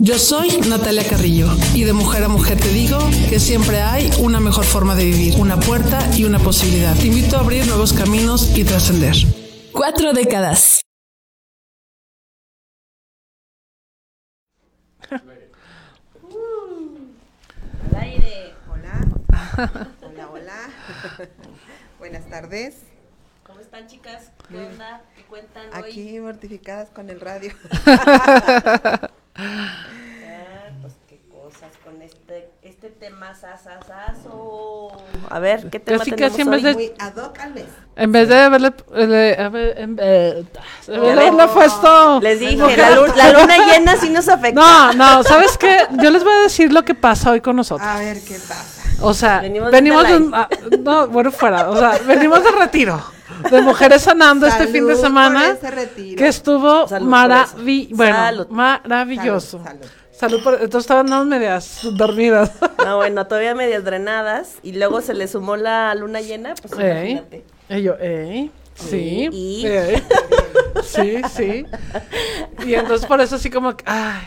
Yo soy Natalia Carrillo y de mujer a mujer te digo que siempre hay una mejor forma de vivir, una puerta y una posibilidad. Te invito a abrir nuevos caminos y trascender. Cuatro décadas. Al aire. Hola. Hola, hola. Buenas tardes. ¿Cómo están, chicas? ¿Qué onda? ¿Qué cuentan hoy? Aquí mortificadas con el radio. Ah, pues qué cosas con este, este tema sasasazo. A ver, ¿qué tema Así que tenemos siempre hoy? de- Muy ad hoc al mes. En vez de haberle, le- haber- en- eh, en vez de Ya haberle puesto. Les dije, la, lu- la luna llena sí nos afecta. No, no, ¿sabes qué? Yo les voy a decir lo que pasa hoy con nosotros. A ver qué pasa. O sea, Venimos venimos, de de un- ah, no, bueno, fuera, o sea, venimos de retiro, de mujeres sanando este fin de semana, por ese retiro. que estuvo Salud por maravi eso. bueno, Salud. maravilloso. Salud, salud. Salud por, entonces estaban medias dormidas. No, bueno, todavía medias drenadas. Y luego se le sumó la luna llena. Pues Ey, imagínate. y yo, ey, sí, Y- ey, sí, sí. Y entonces por eso así como, que, ay.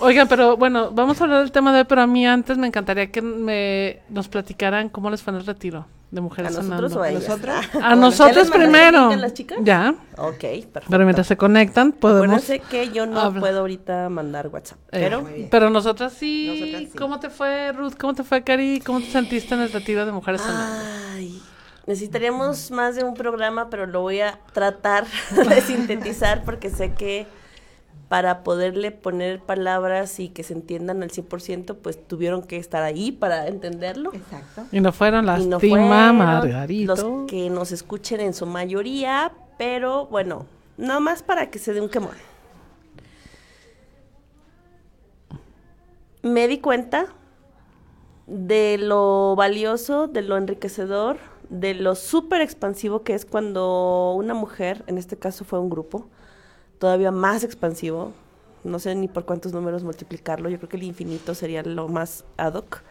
Oigan, pero bueno, vamos a hablar del tema de hoy, pero a mí antes me encantaría que me nos platicaran cómo les fue en el retiro de mujeres ¿A nosotros sanando. o a ellas? ¿Nosotros? A nosotros ¿Ya les mandaste primero. las chicas? Ya, Ok, perfecto. pero mientras se conectan podemos. Acuérdense que yo no habla. puedo ahorita mandar WhatsApp. Eh, Pero pero nosotras sí. Nosotras sí. ¿Cómo te fue, Ruth? ¿Cómo te fue, Cari? ¿Cómo te sentiste en el retiro de mujeres sanando? Ay, necesitaríamos más de un programa, pero lo voy a tratar de sintetizar porque sé que para poderle poner palabras y que se entiendan al 100%, pues tuvieron que estar ahí para entenderlo. Exacto. Y no fueron las no fueron Margarito. los que nos escuchen en su mayoría, pero bueno, nada más para que se dé un quemón. Me di cuenta de lo valioso, de lo enriquecedor, de lo súper expansivo que es cuando una mujer, en este caso fue un grupo, todavía más expansivo, no sé ni por cuántos números multiplicarlo, yo creo que el infinito sería lo más ad hoc,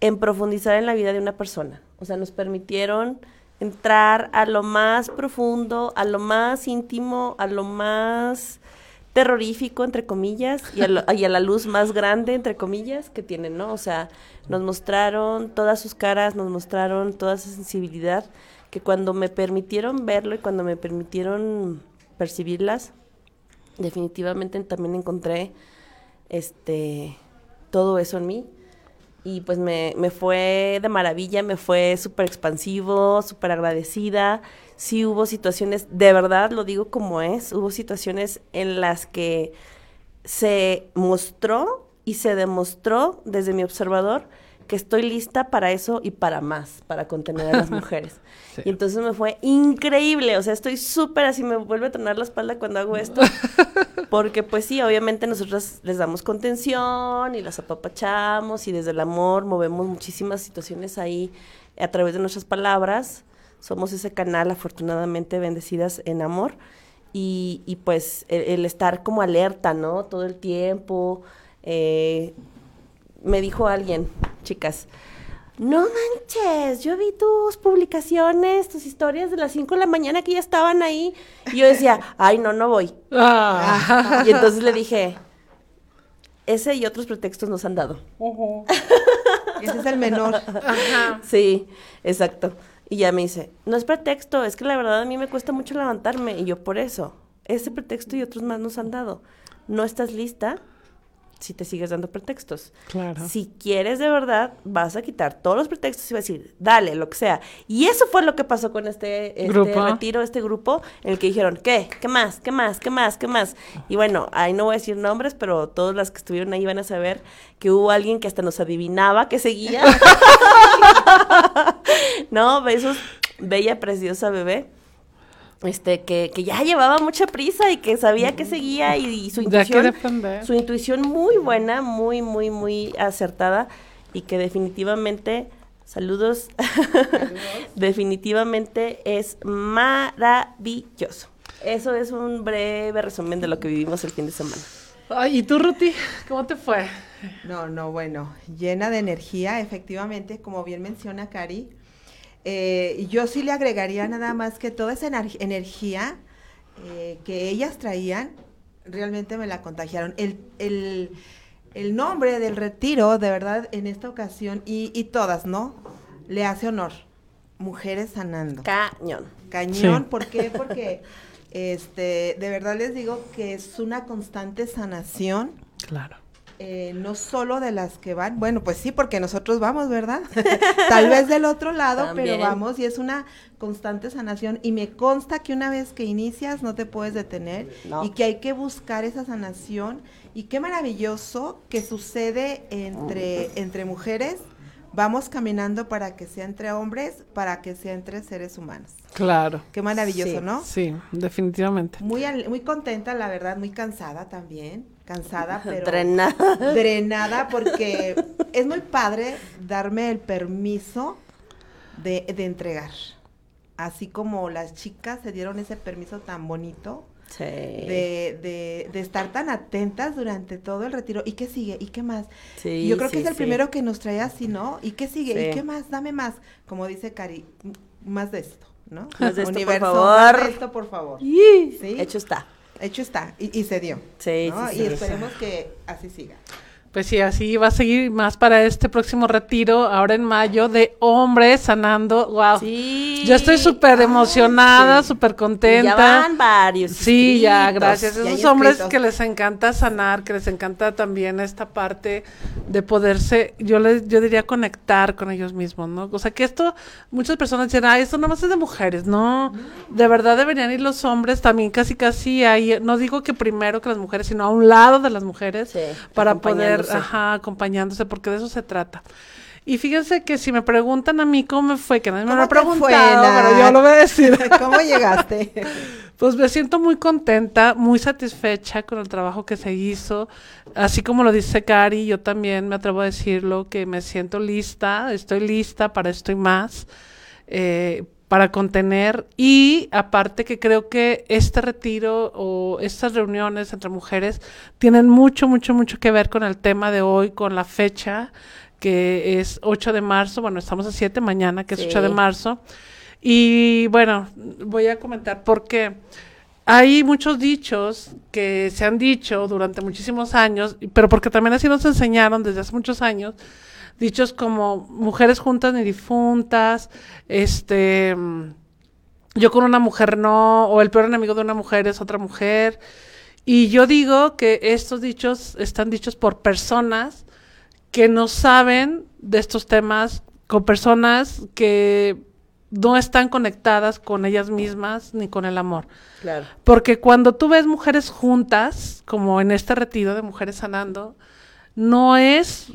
en profundizar en la vida de una persona. O sea, nos permitieron entrar a lo más profundo, a lo más íntimo, a lo más terrorífico, entre comillas, y a, la luz más grande, entre comillas, que tienen, ¿no? O sea, nos mostraron todas sus caras, nos mostraron toda esa sensibilidad, que cuando me permitieron verlo y cuando me permitieron percibirlas, definitivamente también encontré este todo eso en mí y pues me, me fue de maravilla, me fue súper expansivo, súper agradecida. Sí hubo situaciones, de verdad lo digo como es, hubo situaciones en las que se mostró y se demostró desde mi observador que estoy lista para eso y para más, para contener a las mujeres. Sí. Y entonces me fue increíble, o sea, estoy súper así, me vuelve a tronar la espalda cuando hago esto, porque pues sí, obviamente nosotros les damos contención y las apapachamos y desde el amor movemos muchísimas situaciones ahí a través de nuestras palabras. Somos ese canal afortunadamente bendecidas en amor y, y pues el, el estar como alerta, ¿no? Todo el tiempo. eh, me dijo alguien, chicas, no manches, yo vi tus publicaciones, tus historias de las 5 de la mañana que ya estaban ahí. Y yo decía, ay, no, no voy. Ah. Y entonces le dije, ese y otros pretextos nos han dado. Ese es el menor. Sí, exacto. Y ya me dice, no es pretexto, es que la verdad a mí me cuesta mucho levantarme. Y yo por eso, ese pretexto y otros más nos han dado. No estás lista si te sigues dando pretextos. Claro. Si quieres de verdad, vas a quitar todos los pretextos y vas a decir, dale, lo que sea. Y eso fue lo que pasó con este, este Grupo. retiro, este grupo, en el que dijeron, ¿qué? ¿Qué más? ¿Qué más? ¿Qué más? ¿Qué más? Y bueno, ahí no voy a decir nombres, pero todas las que estuvieron ahí van a saber que hubo alguien que hasta nos adivinaba que seguía. no, besos, bella, preciosa bebé. Este, que, que ya llevaba mucha prisa y que sabía que seguía y, y su intuición, su intuición muy buena, muy, muy, muy acertada y que definitivamente, saludos, definitivamente es maravilloso. Eso es un breve resumen de lo que vivimos el fin de semana. Ay, ¿y tú, Ruti? ¿Cómo te fue? No, no, bueno, llena de energía, efectivamente, como bien menciona Cari. Eh, yo sí le agregaría nada más que toda esa ener- energía eh, que ellas traían, realmente me la contagiaron. El, el- el nombre del retiro, de verdad, en esta ocasión, y, y todas, ¿no? Le hace honor. Mujeres sanando. Cañón. Cañón, Sí. ¿por qué? Porque este, de verdad les digo que es una constante sanación, Claro. Eh, no solo de las que van, bueno, pues sí, porque nosotros vamos, ¿verdad? Tal vez del otro lado, pero vamos y es una constante sanación y me consta que una vez que inicias no te puedes detener No. y que hay que buscar esa sanación y qué maravilloso que sucede entre, entre mujeres. Vamos caminando para que sea entre hombres, para que sea entre seres humanos. Claro. Qué maravilloso, Sí. ¿no? Sí, definitivamente. Muy, al- muy contenta, la verdad, muy cansada también. Cansada, pero Drenada. drenada porque es muy padre darme el permiso de, de entregar. Así como las chicas se dieron ese permiso tan bonito Sí. de, de, de estar tan atentas durante todo el retiro. ¿Y qué sigue? ¿Y qué más? Sí, Yo creo que es el primero que nos trae así, ¿no? ¿Y qué sigue? ¿Y qué más? Dame más. Como dice Cari, más de esto, ¿no? Más de esto, por favor. más de esto, por favor. Y- Sí. Hecho está. Hecho está. Y, y se dio. Sí, ¿no? sí, y sí. esperemos que así siga. Pues sí, así va a seguir más para este próximo retiro, ahora en mayo, de hombres sanando. Wow. Sí. Yo estoy súper Ay, emocionada, sí. súper Y contenta. Ya van varios. Sí, ya, gracias. ya Esos hombres que les encanta sanar, que les encanta también esta parte de poderse, yo les, yo diría conectar con ellos mismos, ¿no? O sea que esto, muchas personas dicen, ah, esto nada más es de mujeres, no, de verdad deberían ir los hombres también casi casi ahí, no digo que primero que las mujeres, sino a un lado de las mujeres Sí, para poder, acompañándose. ajá, acompañándose, porque de eso se trata. Y fíjense que si me preguntan a mí cómo me fue, que nadie me lo ha ¿Cómo te fue, preguntado, pero yo lo voy a decir. ¿Cómo llegaste? Pues me siento muy contenta, muy satisfecha con el trabajo que se hizo. Así como lo dice Cari, yo también me atrevo a decirlo, que me siento lista, estoy lista para esto y más, eh, para contener. Y aparte que creo que este retiro o estas reuniones entre mujeres tienen mucho, mucho, mucho que ver con el tema de hoy, con la fecha que es 8 de marzo, bueno, estamos a 7 mañana, que es 8 de marzo. Y bueno, voy a comentar por qué. Hay muchos dichos que se han dicho durante muchísimos años, pero porque también así nos enseñaron desde hace muchos años, dichos como mujeres juntas ni difuntas, este, mm, yo con una mujer no, o el peor enemigo de una mujer es otra mujer. Y yo digo que estos dichos están dichos por personas que no saben de estos temas, con personas que no están conectadas con ellas mismas ni con el amor. Claro. Porque cuando tú ves mujeres juntas, como en este retiro de mujeres sanando, no es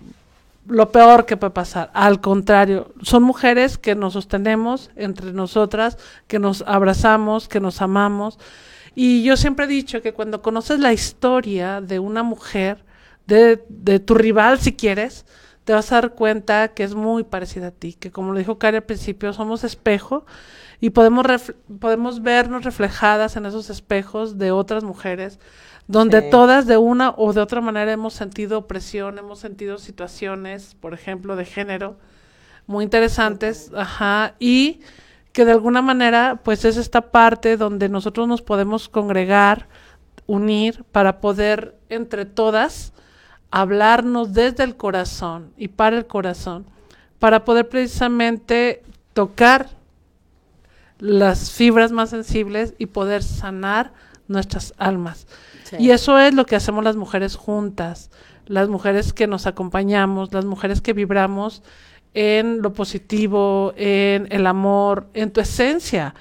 lo peor que puede pasar. Al contrario, son mujeres que nos sostenemos entre nosotras, que nos abrazamos, que nos amamos. Y yo siempre he dicho que cuando conoces la historia de una mujer, de, tu rival si quieres, te vas a dar cuenta que es muy parecida a ti, que como lo dijo Cari al principio, somos espejo y podemos, podemos vernos reflejadas en esos espejos de otras mujeres, donde Sí. todas de una o de otra manera hemos sentido opresión, hemos sentido situaciones, por ejemplo, de género, muy interesantes, ajá, y que de alguna manera, pues es esta parte donde nosotros nos podemos congregar, unir, para poder entre todas hablarnos desde el corazón y para el corazón, para poder precisamente tocar las fibras más sensibles y poder sanar nuestras almas. Sí. Y eso es lo que hacemos las mujeres juntas, las mujeres que nos acompañamos, las mujeres que vibramos en lo positivo, en el amor, en tu esencia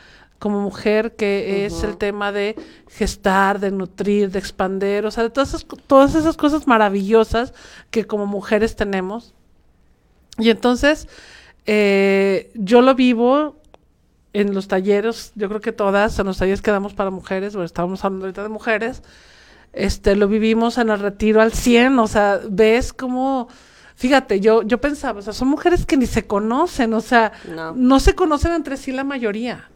como mujer, que es el tema de gestar, de nutrir, de expander, o sea, de todas esas, todas esas cosas maravillosas que como mujeres tenemos. Y entonces, eh, yo lo vivo en los talleres, yo creo que todas, en los talleres que damos para mujeres, o estábamos hablando ahorita de mujeres, este, lo vivimos en el retiro al 100, o sea, ves cómo, fíjate, yo, yo pensaba, o sea, son mujeres que ni se conocen, o sea, No. no, se conocen entre sí la mayoría.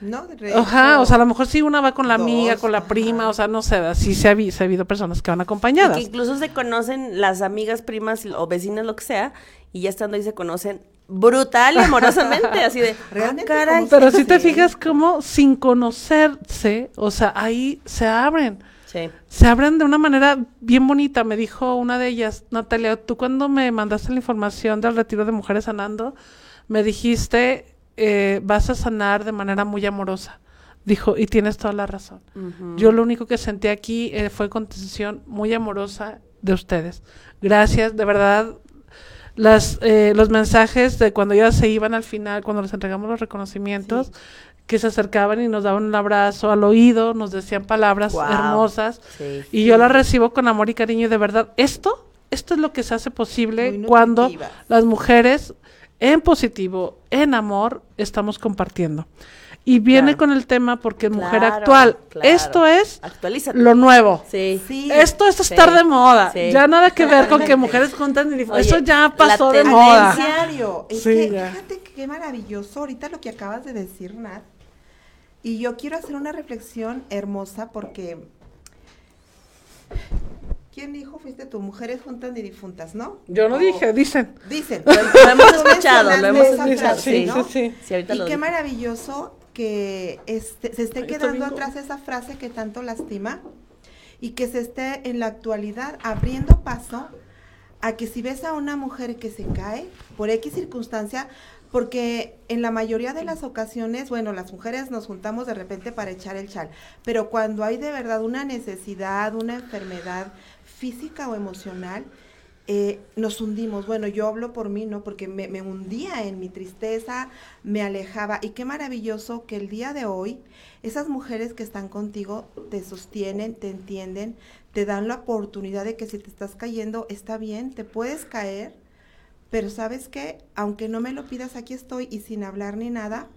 ¿No? De Ajá, hecho, o sea, a lo mejor sí una va con la amiga, con la ajá. prima, o sea, no sé, así se ha, vi- se ha habido personas que van Y acompañadas. que incluso se conocen las amigas, primas o vecinas, lo que sea, y ya estando ahí se conocen brutal y amorosamente, así de, Realmente ah, caray. como Pero si te fijas como sin conocerse, o sea, ahí se abren. Sí. Se abren de una manera bien bonita. Me dijo una de ellas, Natalia, tú cuando me mandaste la información del retiro de mujeres sanando, me dijiste, eh, vas a sanar de manera muy amorosa. Dijo, y tienes toda la razón. Yo lo único que sentí aquí eh, fue contención muy amorosa de ustedes. Gracias, de verdad. Las, eh, los mensajes de cuando ya se iban al final, cuando les entregamos los reconocimientos, que se acercaban y nos daban un abrazo al oído, nos decían palabras hermosas. Sí. Y yo las recibo con amor y cariño y de verdad, esto, esto es lo que se hace posible cuando las mujeres en positivo, en amor, estamos compartiendo. Y viene Claro. con el tema porque es mujer actual. claro. Esto es Actualízate. lo nuevo. Sí. Sí. Esto es Sí, estar de moda. sí. Ya nada que ver con que mujeres juntan y Oye, eso ya la pasó de moda. Diario. Es Sí, que ya. fíjate que qué maravilloso ahorita lo que acabas de decir, Nat. Y yo quiero hacer una reflexión hermosa porque ¿Quién dijo fuiste tú? Mujeres juntas ni difuntas, ¿no? Yo no O- dije, dicen. Dicen. Lo, lo hemos escuchado, lo hemos escuchado. frase, Sí, ¿no? sí, sí. Sí, Y lo qué digo. maravilloso que este, se esté quedando atrás esa frase que tanto lastima y que se esté en la actualidad abriendo paso a que si ves a una mujer que se cae por X circunstancia, porque en la mayoría de las ocasiones, bueno, las mujeres nos juntamos de repente para echar el chal, pero cuando hay de verdad una necesidad, una enfermedad física o emocional, eh, nos hundimos. Bueno, yo hablo por mí, ¿no? Porque me, me hundía en mi tristeza, me alejaba. Y qué maravilloso que el día de hoy esas mujeres que están contigo te sostienen, te entienden, te dan la oportunidad de que si te estás cayendo, está bien, te puedes caer, pero sabes que, aunque no me lo pidas, aquí estoy y sin hablar ni nada,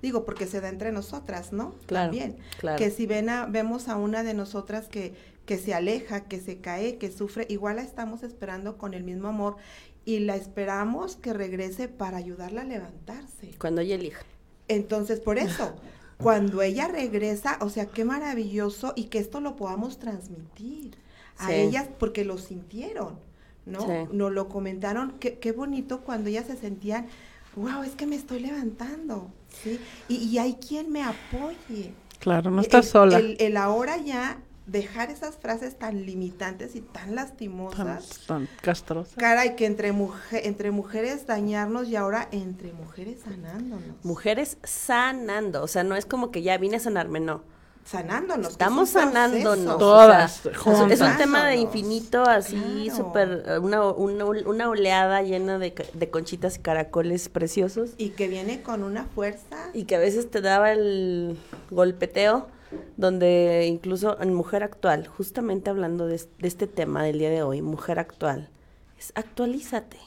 digo, porque se da entre nosotras, ¿no? Claro, También. claro. Que si ven a- vemos a una de nosotras que, que se aleja, que se cae, que sufre, igual la estamos esperando con el mismo amor y la esperamos que regrese para ayudarla a levantarse. Cuando ella elija. Entonces, por eso, cuando ella regresa, o sea, qué maravilloso y que esto lo podamos transmitir a Sí. ellas porque lo sintieron, ¿no? Sí. Nos lo comentaron, qué, qué bonito cuando ellas se sentían, wow, es que me estoy levantando, ¿sí? Y, y hay quien me apoye. Claro, no El- estás sola. El, el ahora ya dejar esas frases tan limitantes y tan Tan, lastimosas. tan castrosa. Caray, que entre, mujer, entre mujeres dañarnos y ahora entre mujeres sanándonos. Mujeres sanando. O sea, no es como que ya vine a sanarme, no. sanándonos. Estamos es un proceso. sanándonos. Todas o sea, es- un tema de infinito, así, Claro. súper, una, una, una oleada llena de, ca- de conchitas y caracoles preciosos. Y que viene con una fuerza. Y que a veces te daba el golpeteo, donde incluso en Mujer Actual, justamente hablando de, es- de este tema del día de hoy, Mujer Actual, es actualízate.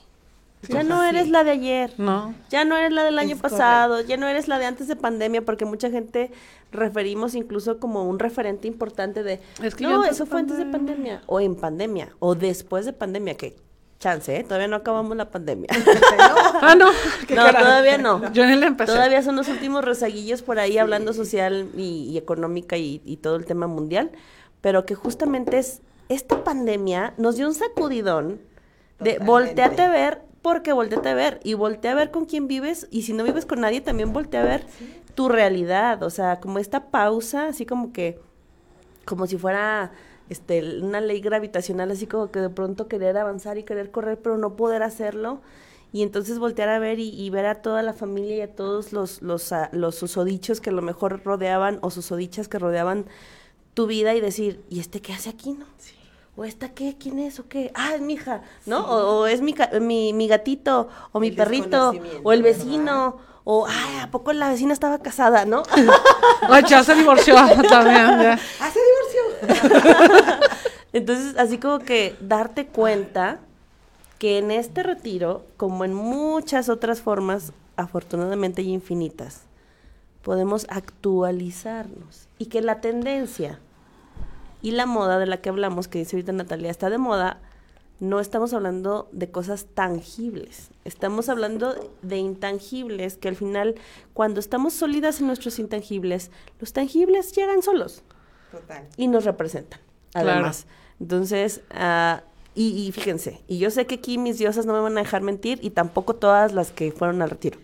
ya no eres la de ayer. No. Ya no eres la del año Es pasado, ya no eres la de antes de pandemia, porque mucha gente referimos incluso como un referente importante de, Es que yo no, eso fue antes de pandemia". pandemia, o en pandemia, o después de pandemia, que chance, ¿eh? todavía no acabamos la pandemia. Ah, no. qué no, carajo. todavía no. Yo ni le empecé. Todavía son los últimos rezaguillos por ahí hablando social y, y económica y, y todo el tema mundial, pero que justamente es, esta pandemia nos dio un sacudidón de volteate a ver porque volteate a ver y voltea a ver con quién vives y si no vives con nadie también voltea a ver tu realidad, o sea, como esta pausa, así como que, como si fuera este, una ley gravitacional, así como que de pronto querer avanzar y querer correr, pero no poder hacerlo. Y entonces voltear a ver y, y ver a toda la familia y a todos los, los, los susodichos que a lo mejor rodeaban o susodichas que rodeaban tu vida y decir, ¿y este qué hace aquí, no? ¿O esta qué? ¿Quién es? ¿O qué? Ah, es mi hija, ¿no? O, o es mi, ca- mi, mi gatito, o mi El perrito, o el ¿verdad? vecino, o, ay, ¿a poco la vecina estaba casada, no? Ay, ya se divorció también. ya. ¡Ah, se divorció! Entonces, así como que darte cuenta que en este retiro, como en muchas otras formas, afortunadamente y infinitas, podemos actualizarnos y que la tendencia y la moda de la que hablamos, que dice ahorita Natalia, está de moda, no estamos hablando de cosas tangibles, estamos hablando de intangibles que al final, cuando estamos sólidas en nuestros intangibles, los tangibles llegan solos Total. y nos representan, Claro. además. Entonces, ah, y, y fíjense, y yo sé que aquí mis diosas no me van a dejar mentir y tampoco todas las que fueron al retiro.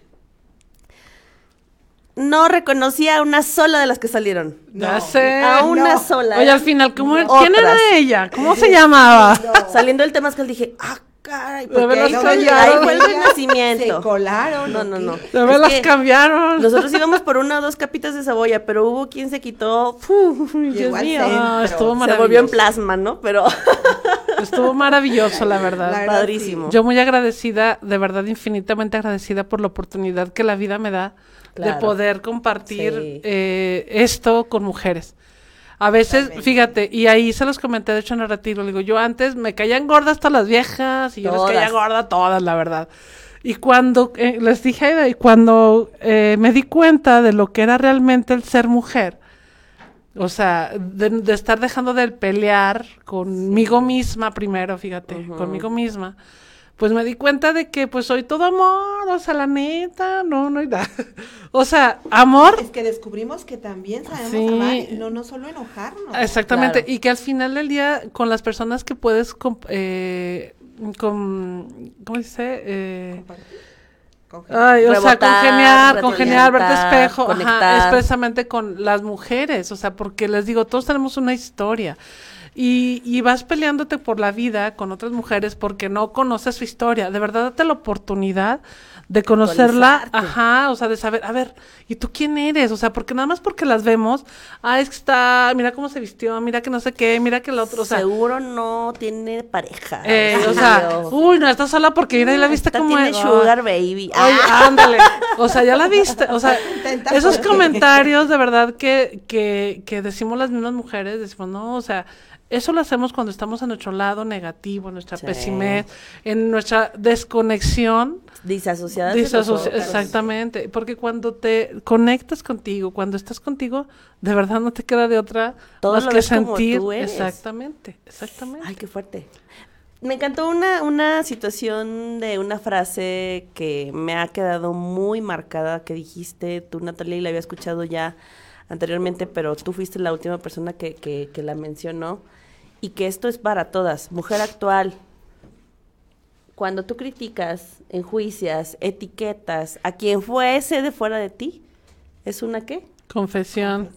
No reconocía a una sola de las que salieron. Ya No. sé. A una no. sola. Oye, al final, ¿cómo. ¿quién era ella? ¿Cómo se llamaba? Saliendo del tema que dije, ah, caray, De porque ahí, ahí fue el renacimiento. Se colaron. No, ¿o no, no. De cambiaron. Nosotros íbamos por una o dos capitas de cebolla, pero hubo quien se quitó. ¡fu! Dios mío. Ah, estuvo Se maravilloso. volvió en plasma, ¿no? Pero Estuvo maravilloso, la verdad. La verdad, padrísimo. Yo muy agradecida, de verdad infinitamente agradecida por la oportunidad que la vida me da de poder compartir Sí. eh, esto con mujeres. A veces, Totalmente. fíjate, y ahí se los comenté, de hecho en el retiro, le digo, yo antes me caían gordas todas las viejas y yo les caía Todas. gorda a todas, la verdad. Y cuando, eh, les dije, y cuando eh, me di cuenta de lo que era realmente el ser mujer, o sea, de, de estar dejando de pelear conmigo misma primero, fíjate, conmigo misma. Pues me di cuenta de que pues soy todo amor, o sea, la neta, no, no hay nada. O sea, amor, Es que descubrimos que también sabemos Sí. amar y no, no solo enojarnos. exactamente, Claro. y que al final del día con las personas que puedes, comp- eh, con, ¿cómo dice? Eh, Ay, o sea, congeniar, congeniar, verte espejo, ajá, precisamente con las mujeres, o sea, porque les digo, todos tenemos una historia. Y, y vas peleándote por la vida con otras mujeres porque no conoces su historia. De verdad, date la oportunidad de conocerla, ajá, o sea, de saber, a ver, ¿y tú quién eres? O sea, porque nada más porque las vemos, ah, es que está, mira cómo se vistió, mira que no sé qué, mira que el otro, o sea, seguro no tiene pareja. eh, o sea, uy, no, está sola porque mira, y la viste Esta como tiene es. sugar baby. Oye, Ah, ándale. O sea, ya la viste. O sea, esos comentarios de verdad que, que, que decimos las mismas mujeres, decimos, no, o sea, eso lo hacemos cuando estamos en nuestro lado negativo, en nuestra Sí. pesimez, en nuestra desconexión. disasociadas de Disasoci- nosotros. exactamente, porque cuando te conectas contigo, cuando estás contigo, de verdad no te queda de otra Todo más lo que como sentir. tú eres. Exactamente, exactamente. Ay, qué fuerte. Me encantó una, una situación de una frase que me ha quedado muy marcada que dijiste tú, Natalia, y la había escuchado ya anteriormente, pero tú fuiste la última persona que, que, que la mencionó. Y que esto es para todas. Mujer actual, cuando tú criticas, enjuicias, etiquetas a quien fuese de fuera de ti, ¿es una qué? Confesión.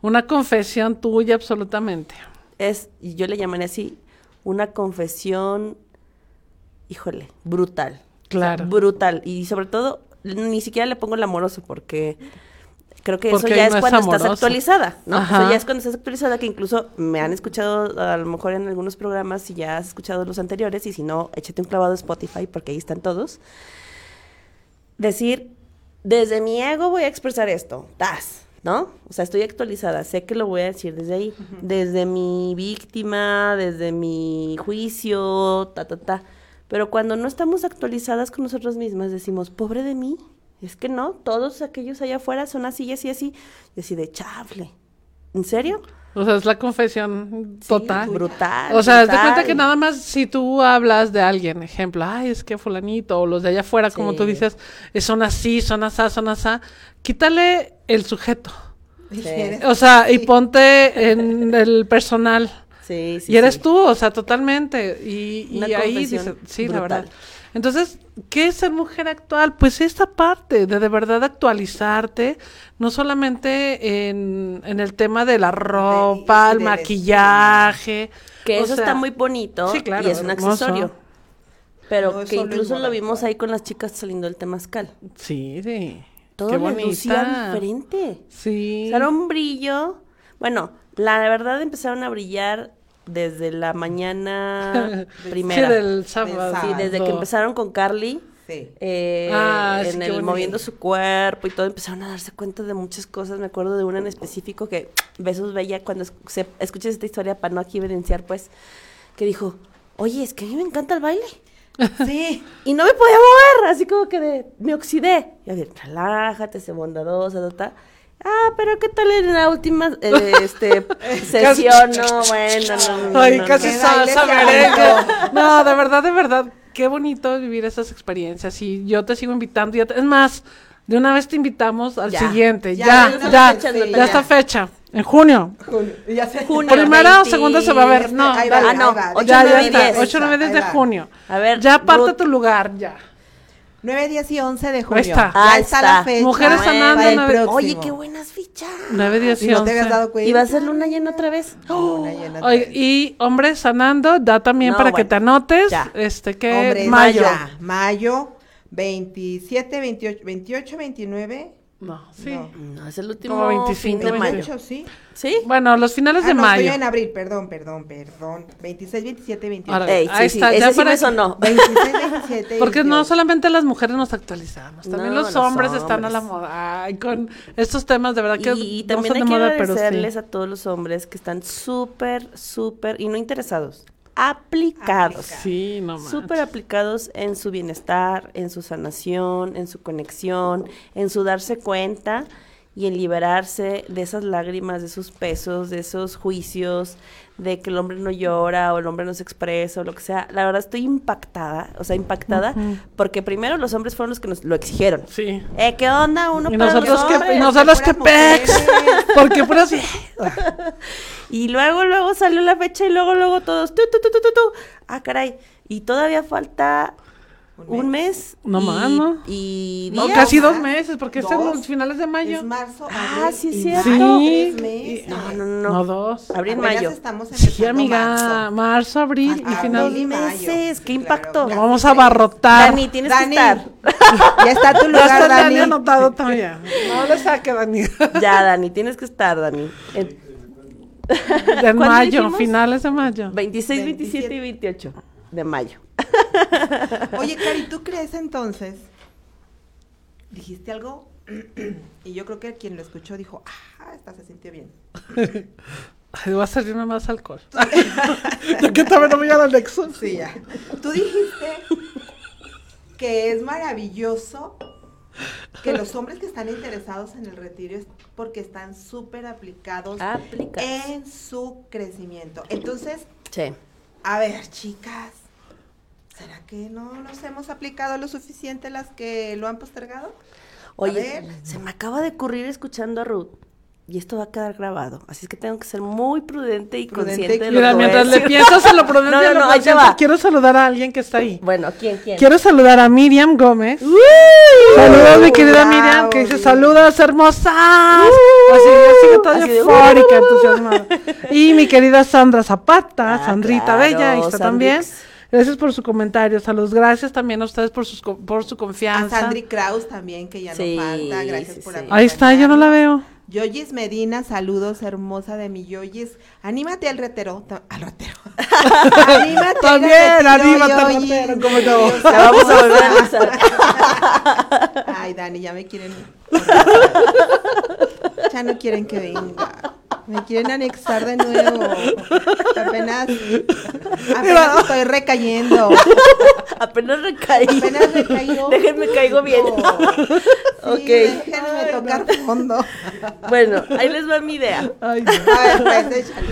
Una confesión tuya absolutamente. es, y yo le llamaría así, una confesión, híjole, brutal. Claro. Brutal. Y sobre todo, ni siquiera le pongo el amoroso porque creo que Porque eso ya no es cuando estás actualizada, ¿no? Ajá. Eso ya es cuando estás actualizada, que incluso me han escuchado a lo mejor en algunos programas, si ya has escuchado los anteriores, y si no, échate un clavado a Spotify porque ahí están todos. Decir, desde mi ego voy a expresar esto, tas, ¿no? O sea, estoy actualizada, sé que lo voy a decir desde ahí, desde mi víctima, desde mi juicio, ta, ta, ta. Pero cuando no estamos actualizadas con nosotros mismas, decimos, pobre de mí, es que no, todos aquellos allá afuera son así y así y así. Y así de chable. ¿En serio? O sea, es la confesión total. Brutal. O sea, de cuenta que nada más si tú hablas de alguien, ejemplo, ay, es que fulanito, o los de allá afuera, como tú dices, eh, son así, son asá, son asá, quítale el sujeto. Sí. O sea, y ponte en el personal. Sí, sí, y eres sí. tú, o sea, totalmente. Y, ahí dices, sí, la verdad. Entonces, ¿qué es ser mujer actual? Pues esta parte de de verdad actualizarte, no solamente en, en el tema de la ropa, el maquillaje. Que eso sea, está muy bonito sí, claro, y es un hermoso. accesorio. Pero No que incluso lo vimos ahí con las chicas saliendo del temazcal. Sí, sí. Todo Qué bonita. diferente. Sí. O sea, era un brillo. Bueno, La verdad empezaron a brillar desde la mañana primera. Sí, del sábado. Sí, desde que empezaron con Carly. Sí. eh, Ah, sí, en el moviendo su cuerpo y todo empezaron a darse cuenta de muchas cosas me acuerdo de una en específico que besos bella cuando es- se- escuches esta historia para no aquí evidenciar pues que dijo oye es que a mí me encanta el baile Sí. y no me podía mover, así como que de, me oxidé. Y a ver, relájate, sé bondadosa, ta, ta. Ah, pero ¿qué tal en la última eh, este, sesión? No, bueno, no, no, Ay, no, casi no. Salsa merengue. No, de verdad, de verdad, qué bonito vivir esas experiencias. Y yo te sigo invitando. ya te- es más, de una vez te invitamos al Ya. siguiente. Ya, Ya, ya, ya, sí, ya. está fecha. En junio. Ya sé. Junio. Primera o 20, segunda se va a ver. No, ahí va. Ah, no, ahí va. ocho, ya, nueve ya y está. diez. 8, 9, 10 de junio. A ver, Ya aparta Ruth. tu lugar, ya. 9, 10 y 11 de junio. está. Ya Ahí está, está. la fecha. Mujeres sanando, el nueve- próximo. Oye, qué buenas fichas. 9, 10 y ¿Y no te habías 11. dado cuenta? ¿Y va a ser luna llena otra vez? Luna llena otra vez. y hombres sanando, da también No, para que bueno, te anotes. ya. Este que mayo. ya, Mayo 27, 28, 28, 29. No, sí. No. No, es el último Como 25 fin de mayo. 28, sí. ¿Sí? Bueno, los finales Ah, de no, mayo. estoy en abril, perdón, perdón, perdón. 26, 27, 28. Ahora, Ey, Ahí sí, está, sí, ya sí para que- sonó. 26, 27. Porque no 28. solamente las mujeres nos actualizamos, también No, los los hombres están a la hombres. moda. Ay, con estos temas de verdad que Y, y no también son hay de que moda, pero sí. agradecerles a todos los hombres que están súper, súper, y no interesados, aplicados. Sí, no. Súper aplicados en su bienestar, en su sanación, en su conexión, en su darse cuenta y en liberarse de esas lágrimas, de esos pesos, de esos juicios, de que el hombre no llora o el hombre no se expresa o lo que sea. La verdad estoy impactada, o sea, impactada, porque primero los hombres fueron los que nos lo exigieron. Sí. Eh, ¿Qué onda? Uno Y para los nosotros que, y nosotros que pex, porque puras Y luego, luego salió la fecha y luego, luego todos. Ah, caray. Y todavía falta un mes. No más, ¿no? Y no, días. casi dos meses, porque es en Dos. los finales de mayo. Es marzo, Ah, abril sí, es y cierto. mayo, Sí. tres meses. No, no, no. No, dos. Abril, mayo. estamos Sí, amiga, marzo. marzo, abril y final. mayo. meses, qué impacto. claro. Lo vamos a abarrotar. Dani, tienes Dani, que estar. ya está tu lugar, está Dani Dani. anotado también. No le saque, Dani. Ya, Dani, tienes que estar, Dani. En En ¿Cuándo mayo, dijimos? finales de mayo. 26, 27 y 28 de mayo. Oye, Cari, ¿tú crees entonces? Dijiste algo y yo creo que quien lo escuchó dijo, ah, esta se sintió bien. Ay, va a salir más alcohol. Yo que también no voy al anexo. Sí, ya. Tú dijiste que es maravilloso que los hombres que están interesados en el retiro es porque están súper aplicados Aplicados. en su crecimiento. Entonces, Sí. A ver, chicas, ¿será que no nos hemos aplicado lo suficiente las que lo han postergado? Oye, ver. se me acaba de ocurrir escuchando a Ruth. Y esto va a quedar grabado. Así es que tengo que ser muy prudente y Prudente consciente de lo Mira, que voy a mientras le decir. piensas en lo prudente No, y no, lo no, ahí te va. quiero saludar a alguien que está ahí. Bueno, ¿quién, quién? Quiero saludar a Miriam Gómez. Saludos, mi querida Bravo, Miriam, que dice saludos hermosas. Así, así toda Así de, eufórica, entusiasmada. Y mi querida Sandra Zapata, Ah, Sandrita claro, Bella, ahí está también. Sandrix. Gracias por su comentario, saludos. Gracias también a ustedes por, sus, por su A confianza. Sandri Kraus también, que ya Sí, no falta. Gracias sí, por sí. Ahí está, yo no la veo. Yoyis Medina, saludos, hermosa de mi Yoyis. Anímate al retero. Al retero. anímate al También, anímate al retero, ¿cómo no? La vamos a volver a analizar. Ay, Dani, ya me quieren. ya no quieren que venga. Me quieren anexar de nuevo. Apenas, apenas estoy recayendo. Apenas recaí. Apenas recayó. Déjenme caigo bien. Ok. déjenme tocar fondo. Bueno, ahí les va mi idea. Ay, A ver, pues, échale.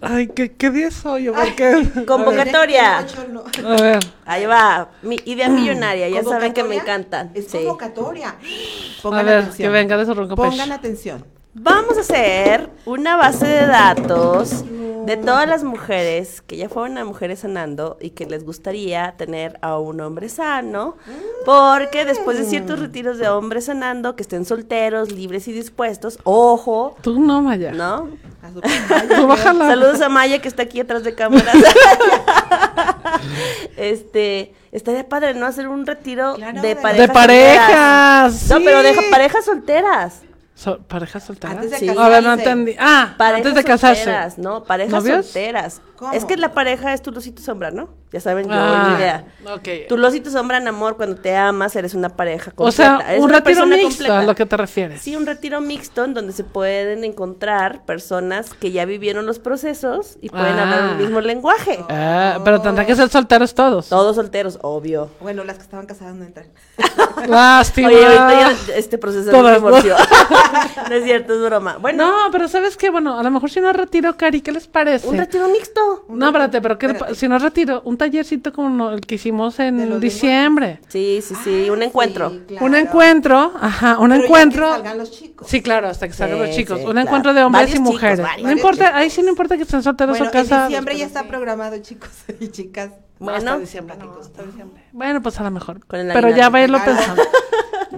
ay ¿qué, ¿qué día soy yo? ¿Por qué? Convocatoria. No. A ver. Ahí va. Mi idea millonaria. Ya saben que me encantan. Es Sí. convocatoria. A Pongan ver, atención. que venga de su ronco pecho. Pongan atención. Vamos a hacer una base de datos de todas las mujeres que ya fueron a Mujeres Sanando y que les gustaría tener a un hombre sano, porque después de ciertos retiros de hombres sanando, que estén solteros, libres y dispuestos, ojo, Tú no, Maya. ¿no? A. Tú bájala. Saludos a Maya que está aquí atrás de cámaras. este, estaría padre, ¿no? Hacer un retiro Claro, de de- parejas. De parejas, solteras. No, pero de parejas solteras. So- ¿Parejas solteras? Antes de Sí. A ver, no casarse. entendí. Ah, Parejas antes de casarse. solteras, ¿no? Parejas ¿Novios? solteras. ¿Cómo? Es que la pareja es tu luz y tu sombra, ¿no? Ya saben, yo, Ah, idea. ok. Tu luz y tu sombra en amor, cuando te amas, eres una pareja completa. O sea, eres un una retiro mixto completa. a lo que te refieres. Sí, un retiro mixto en donde se pueden encontrar personas que ya vivieron los procesos y pueden Ah. hablar el mismo lenguaje. Ah, pero tendrán que ser solteros todos. Todos solteros, obvio. Bueno, las que estaban casadas no entran. Lástima. Oye, ahorita ya este proceso de divorcio. no es cierto, es broma. Bueno, No, pero ¿sabes qué? Bueno, a lo mejor si no retiro, Cari, ¿qué les parece? un retiro mixto. No, espérate, pero ¿qué le pa- Espérate. si no retiro, un tallercito como el que hicimos en diciembre. Sí, sí, sí, un encuentro. Sí, claro. Un encuentro, ajá, un Pero ya encuentro. que salgan los chicos. Sí, claro, hasta que salgan Sí, los chicos. sí, un claro. encuentro de hombres Varios y chicos, mujeres. varios. no importa, chicos. ahí sí no importa que estén solteros Bueno, o casados. en diciembre ya está programado, chicos y chicas. Bueno, Hasta diciembre, no, hasta diciembre. Bueno, pues a lo mejor. Con el Pero ya aguinaldo. váyanlo Claro. pensando.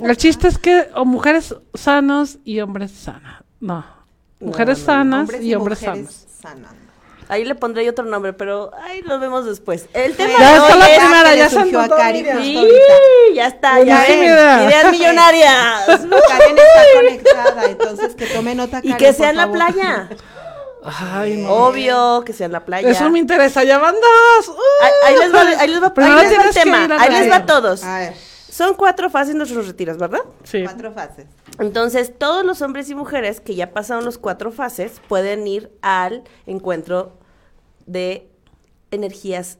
El chiste es que o mujeres sanos y hombres sanas. No. Mujeres no, sanas Hombres y, hombres mujeres sanos. sanas. Ahí le pondré otro nombre, pero ahí lo vemos después. El tema Ya de está hoy la es- primera, que ya surgió a Cari Sí, ya está, ya Buenísima ven. idea. Ideas millonarias. Karen está conectada, entonces que tome nota, y Karen, que por sea en la favor. playa. Ay, no. Obvio, que sea en la playa. Eso me interesa, ya van dos. Uh. Ahí, ahí les va, ahí les va, ahí les va el que tema. Ahí les va a todos. A ver, Son cuatro fases nuestros retiros, ¿verdad? Sí. cuatro fases. Entonces, todos los hombres y mujeres que ya pasaron los cuatro fases pueden ir al encuentro de energías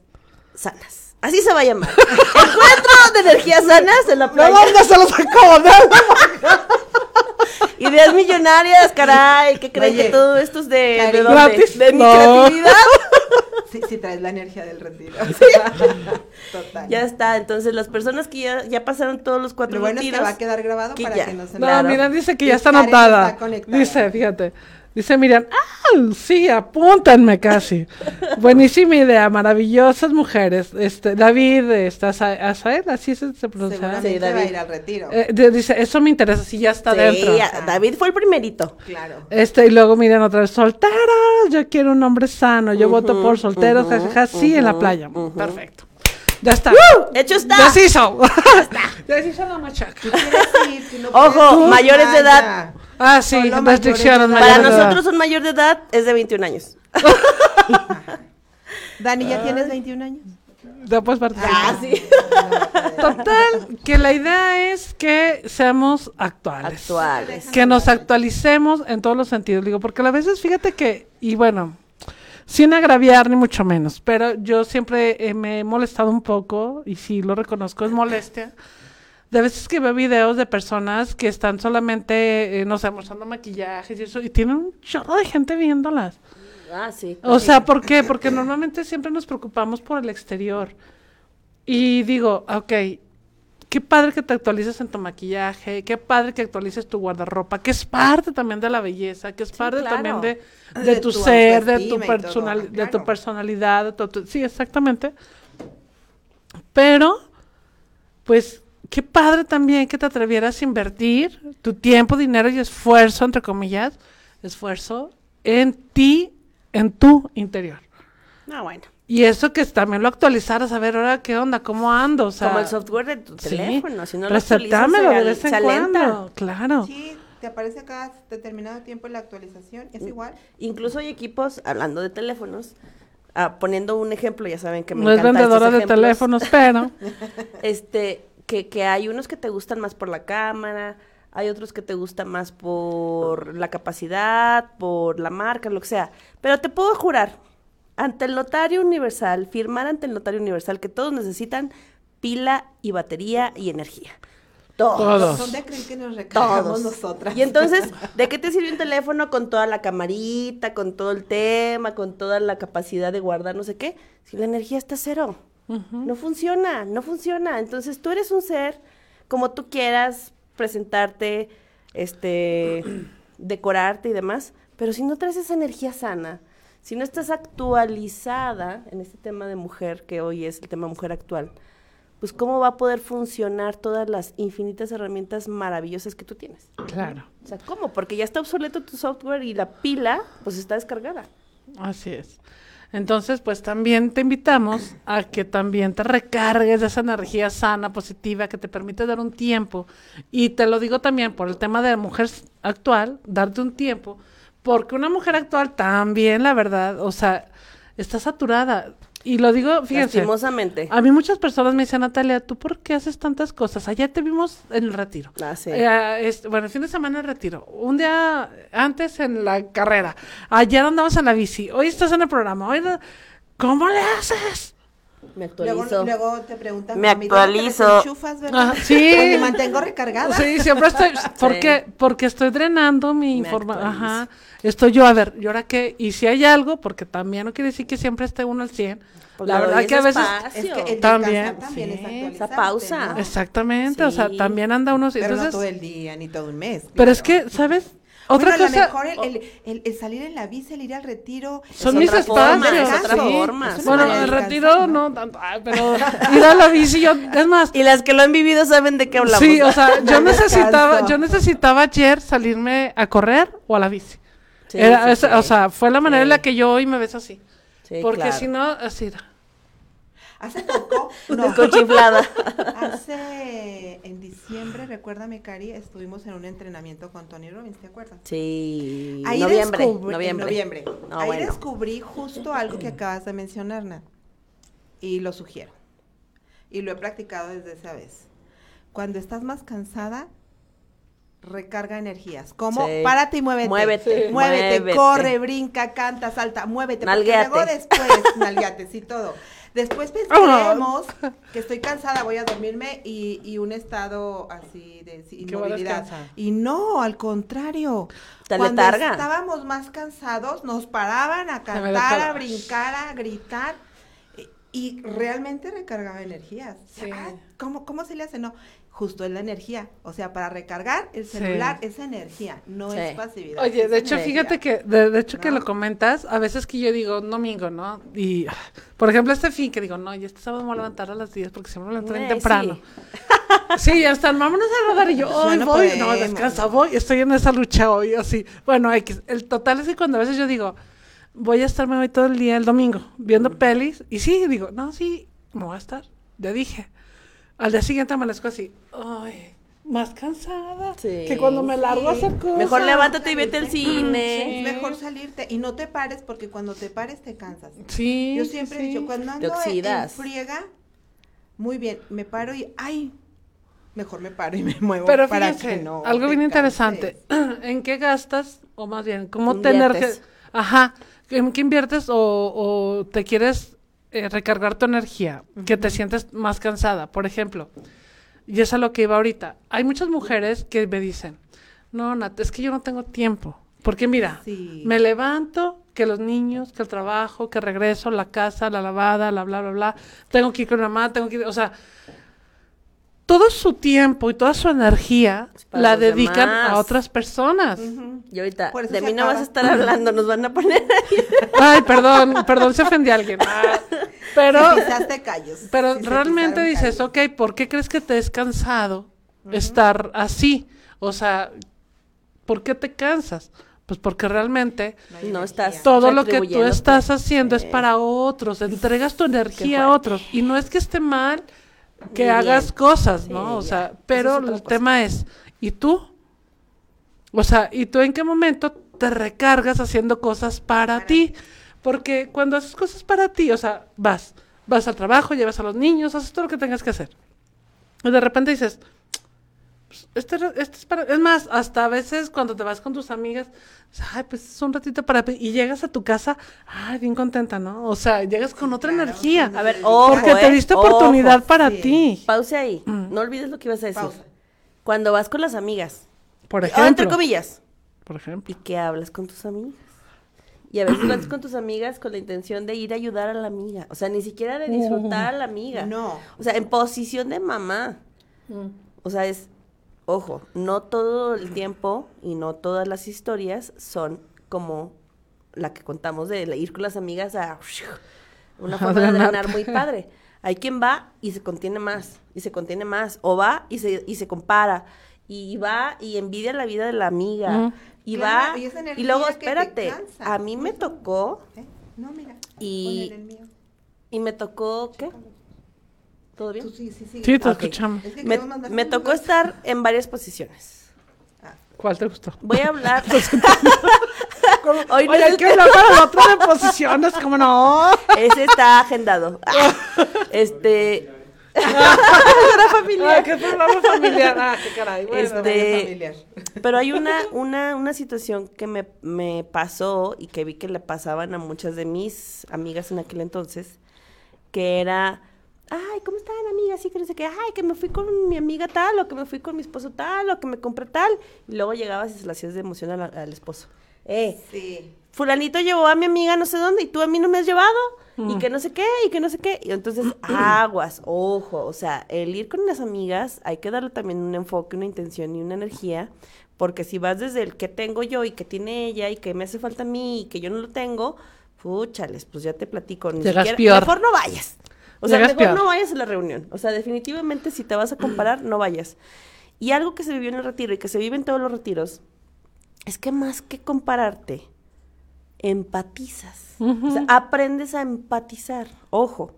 sanas. Así se va a llamar. encuentro de energías sanas en la playa. se los acabo de Ideas millonarias, caray. ¿Qué creen Oye, que todo esto es de, de dónde? ¿De mi No. creatividad? Sí, sí traes la energía del retiro. Total. Ya está. Entonces, las personas que ya, ya pasaron todos los cuatro Lo bueno es que retiros. va a quedar grabado que para ya. que no se No, Claro. Miriam dice que ya está anotada. está conectada. dice, fíjate. Dice Miriam, ah, sí, apúntanme casi. Buenísima idea, maravillosas mujeres. Este, David, está Azael, así se, se pronuncia. Sí, va a David. ir al retiro. Eh, de- dice, eso me interesa, si ya está Sí, dentro. ya- David fue el primerito. claro. Este, y luego Miriam otra vez, solteras, yo quiero un hombre sano, yo voto por solteros, jajaja, sí, en la playa. Perfecto. Ya está. Hecho está. Ya se hizo. ya se hizo la machaca. Ojo, mayores de edad. Ah, sí, restricciones. mayores de edad. Para nosotros un mayor de edad es de 21 años. Dani, ¿ya tienes 21 años? Ya puedes participar. Ah, sí. Total, que la idea es que seamos actuales. Actuales. Que nos actualicemos en todos los sentidos. Digo, porque a veces, fíjate que, y bueno, sin agraviar ni mucho menos, pero yo siempre eh, me he molestado un poco, y sí lo reconozco, es molestia. De veces que veo videos de personas que están solamente, eh, no sé, mostrando maquillajes y eso, y tienen un chorro de gente viéndolas. Ah, sí. O sea, ¿por qué? Porque normalmente siempre nos preocupamos por el exterior. Y digo, ok, qué padre que te actualices en tu maquillaje, qué padre que actualices tu guardarropa, que es parte también de la belleza, que es parte claro. también de, de De tu, tu ser, de tu, todo, personal, de tu personalidad, de tu sí, exactamente. Pero, pues, qué padre también que te atrevieras a invertir tu tiempo, dinero y esfuerzo, entre comillas, esfuerzo en ti, en tu interior. Ah, bueno. Y eso que también lo actualizaras, a ver ahora qué onda, cómo ando, o sea. Como el software de tu sí, teléfono. Si no lo actualizas, se de vez en se cuando, claro. Sí, te aparece cada determinado tiempo en la actualización. Es igual. Incluso hay equipos, hablando de teléfonos, ah, poniendo un ejemplo, ya saben que me No es vendedora estos de teléfonos, pero este, que, que hay unos que te gustan más por la cámara, hay otros que te gustan más por la capacidad, por la marca, lo que sea. Pero te puedo jurar, ante el notario universal, firmar ante el notario universal que todos necesitan pila y batería y energía. Todos. todos. ¿Dónde creen que nos recargamos Todos. nosotras? Y entonces, ¿de qué te sirve un teléfono con toda la camarita, con todo el tema, con toda la capacidad de guardar no sé qué? Si la energía está cero. No funciona, no funciona. Entonces, tú eres un ser como tú quieras presentarte, este, decorarte y demás, pero si no traes esa energía sana, si no estás actualizada en este tema de mujer, que hoy es el tema mujer actual, pues cómo va a poder funcionar todas las infinitas herramientas maravillosas que tú tienes. Claro, O sea, ¿cómo? Porque ya está obsoleto tu software y la pila, pues está descargada. así es. Entonces, pues también te invitamos a que también te recargues de esa energía sana, positiva, que te permite dar un tiempo. Y te lo digo también por el tema de la mujer actual, darte un tiempo, porque una mujer actual también, la verdad, o sea, está saturada. Y lo digo, fíjense. Lastimosamente. A mí muchas personas me dicen, Natalia, ¿tú por qué haces tantas cosas? Ayer te vimos en el retiro. Ah, sí. Eh, es- bueno, el fin de semana en el retiro. Un día antes en la carrera. Ayer andabas en la bici. Hoy estás en el programa. Hoy ¿Cómo le haces? Me Luego, actualizo. luego te preguntan, Me "Mami, ¿dónde te las actualizo". enchufas, verdad? Ajá, sí. Pues me mantengo recargada. Sí, siempre estoy. ¿Por Sí. qué? Porque estoy drenando mi información. Ajá. Estoy yo, a ver, ¿y ahora qué? Y si hay algo, porque también no quiere decir que siempre esté uno al 100. Porque la verdad que a veces. Es que el También, también es sí, esa pausa. ¿no? Exactamente, o sea, Sí. también anda uno. Pero entonces, no todo el día, ni todo un mes. pero es claro. que, ¿sabes? Otra Bueno, cosa. a lo mejor el, el- el- el salir en la bici, el ir al retiro. Son mis espacios. es otra forma. Es Bueno, el retiro no tanto, ay, pero ir a la bici, yo, es más, Y las que lo han vivido saben de qué hablamos. sí, o sea, yo necesitaba, yo necesitaba ayer salirme a correr o a la bici. Sí, Era, sí, esa- sí. O sea, fue la manera en la que yo hoy me ves así. Sí, Porque claro. si no, así era. Hace poco, no, Desconchiflada. hace en diciembre, recuérdame, Cari, estuvimos en un entrenamiento con Tony Robbins, ¿te acuerdas? Sí. Ahí noviembre. descubrí, Noviembre. noviembre. No, Ahí bueno. descubrí justo algo que acabas de mencionar, Nat. Y lo sugiero. Y lo he practicado desde esa vez. Cuando estás más cansada, recarga energías. Como Sí. párate y muévete. Muévete, Muévete, muévete. corre, brinca, canta, salta, muévete. Porque Nalgueate. luego después, nalgueates y todo. Después creemos que estoy cansada, voy a dormirme y, y un estado así de inmovilidad. Y no, al contrario. Te Cuando letarga. estábamos más cansados, nos paraban a cantar, a brincar, a gritar. y- Y realmente recargaba energías. Sí. Ah, ¿Cómo, ¿Cómo se le hace? No, justo es la energía. O sea, para recargar el celular es energía, no Sí. es pasividad. Oye, es de hecho, energía. fíjate que, de, de hecho que ¿No? lo comentas, a veces que yo digo un domingo, ¿no? Y, por ejemplo, este fin que digo, no, y este sábado me voy a levantar a las 10 porque siempre me levanto bien Eh, temprano. sí. Sí, ya están, vámonos a rodar y yo, Ya hoy no voy, no, podemos. descansa, voy, estoy en esa lucha hoy, así. Bueno, el total es que cuando a veces yo digo, voy a estarme hoy todo el día, el domingo, viendo pelis, y sí, digo, no, sí, me voy a estar, ya dije. Al día siguiente amanezco así, ay, más cansada Sí. que cuando me largo a Sí. hacer cosas. Mejor levántate y vete al Sí. cine. Es mejor salirte y no te pares porque cuando te pares te cansas. Sí, Yo sí, siempre he sí. dicho, cuando Te ando en- en oxidas. friega, muy bien, me paro y, ay, mejor me paro y me muevo Pero para fíjense, que no algo te bien interesante. ¿En qué gastas? O más bien, ¿cómo te energe- Inviertes. Ajá. ¿En qué inviertes o, o te quieres eh, recargar tu energía? Que te sientes más cansada. Por ejemplo, y es a lo que iba ahorita. Hay muchas mujeres que me dicen, no, Nat, es que yo no tengo tiempo. Porque mira, Sí. me levanto, que los niños, que el trabajo, que regreso, la casa, la lavada, la bla, bla, bla. Tengo que ir con mamá, tengo que ir, o sea, todo su tiempo y toda su energía para la dedican demás. a otras personas. Y ahorita, Por de se mí no vas a estar hablando, nos van a poner ahí. Ay, perdón, perdón, se ofendí a alguien. Ah, pero, callos. pero si realmente dices, callos. ok, ¿por qué crees que te es cansado estar así? O sea, ¿por qué te cansas? Pues porque realmente No estás todo lo que tú estás haciendo es para otros, entregas tu energía a otros. Y no es que esté mal que hagas bien. cosas, ¿no? Sí, o ya. sea, pero es el cosa. tema es, ¿y tú? O sea, ¿y tú en qué momento te recargas haciendo cosas para, Para ti? Porque cuando haces cosas para ti, o sea, vas, vas al trabajo, llevas a los niños, haces todo lo que tengas que hacer. Y de repente dices, este, este es para... Es más, hasta a veces cuando te vas con tus amigas, ay, pues es un ratito para... mí", Y llegas a tu casa, ay, bien contenta, ¿no? O sea, llegas con otra claro, energía. A ver, Porque ojo, porque te ¿eh? diste Ojo. oportunidad para sí. ti. Pause ahí. Mm. No olvides lo que ibas a decir. Pausa. Cuando vas con las amigas, Por o entre ejemplo. comillas, Por ejemplo. y que hablas con tus amigas. Y a veces vas con tus amigas con la intención de ir a ayudar a la amiga. O sea, ni siquiera de disfrutar a la amiga. No. O sea, en posición de mamá. O sea, es, ojo, no todo el tiempo y no todas las historias son como la que contamos de la- ir con las amigas a una forma de drenar. muy padre. Hay quien va y se contiene más, y se contiene más, o va y se, y se compara, y va y envidia la vida de la amiga, y Claro, va, y luego espérate, a mí me tocó ¿Eh? No, mira. Y- Ponle el mío. Y me tocó, ¿qué? ¿Todo bien? Sí, sí, sí. Sí, te Ok. escuchamos. Es que Me, me tocó estar en varias posiciones. ¿Cuál te gustó? Voy a hablar. Hoy no Oye, que hablar para la otra de posiciones, como no. Ese está agendado. Ah, este. Ah, qué programa familiar. Ah, qué caray. Bueno, Este- familiar. Pero hay una, una, una situación que me, me pasó y que vi que le pasaban a muchas de mis amigas en aquel entonces, que era, ay, ¿cómo están amigas? Sí, que no sé qué, ay, que me fui con mi amiga tal, o que me fui con mi esposo tal, o que me compré tal. Y luego llegabas y se la hacías de emoción al, al esposo. Eh, Sí. fulanito llevó a mi amiga no sé dónde y tú a mí no me has llevado y que no sé qué y que no sé qué y entonces aguas ojo o sea el ir con unas amigas hay que darle también un enfoque una intención y una energía porque si vas desde el que tengo yo y que tiene ella y que me hace falta a mí y que yo no lo tengo fúchales pues ya te platico ni siquiera- mejor no vayas o sea mejor peor. no vayas a la reunión o sea definitivamente si te vas a comparar no vayas y algo que se vivió en el retiro y que se vive en todos los retiros es que más que compararte empatizas. O sea, aprendes a empatizar. Ojo.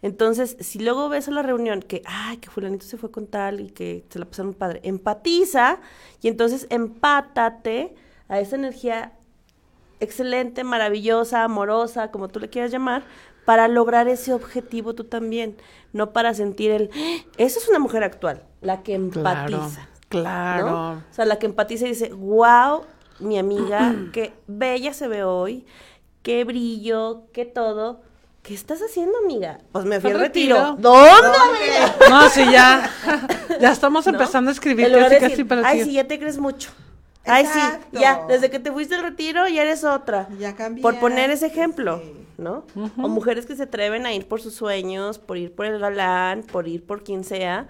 Entonces, si luego ves a la reunión que, ay, que fulanito se fue con tal y que se la pasaron padre, empatiza y entonces empátate a esa energía excelente, maravillosa, amorosa, como tú le quieras llamar, para lograr ese objetivo tú también, no para sentir el, "Ah, esa es una mujer actual, la que empatiza. claro. ¿no? O sea, la que empatiza y dice, wow, mi amiga, qué bella se ve hoy, qué brillo, qué todo. ¿Qué estás haciendo, amiga? Pues me fui Al retiro. retiro. ¿Dónde, amiga? No, sí, ya. Ya estamos ¿No? empezando a escribir casi, de casi decir, para Ay, sí, ya te crees mucho. Ay, sí, ya, desde que te fuiste al retiro ya eres otra. Ya cambiaste, Por poner ese ejemplo, sí. ¿No? O mujeres que se atreven a ir por sus sueños, por ir por el galán, por ir por quien sea.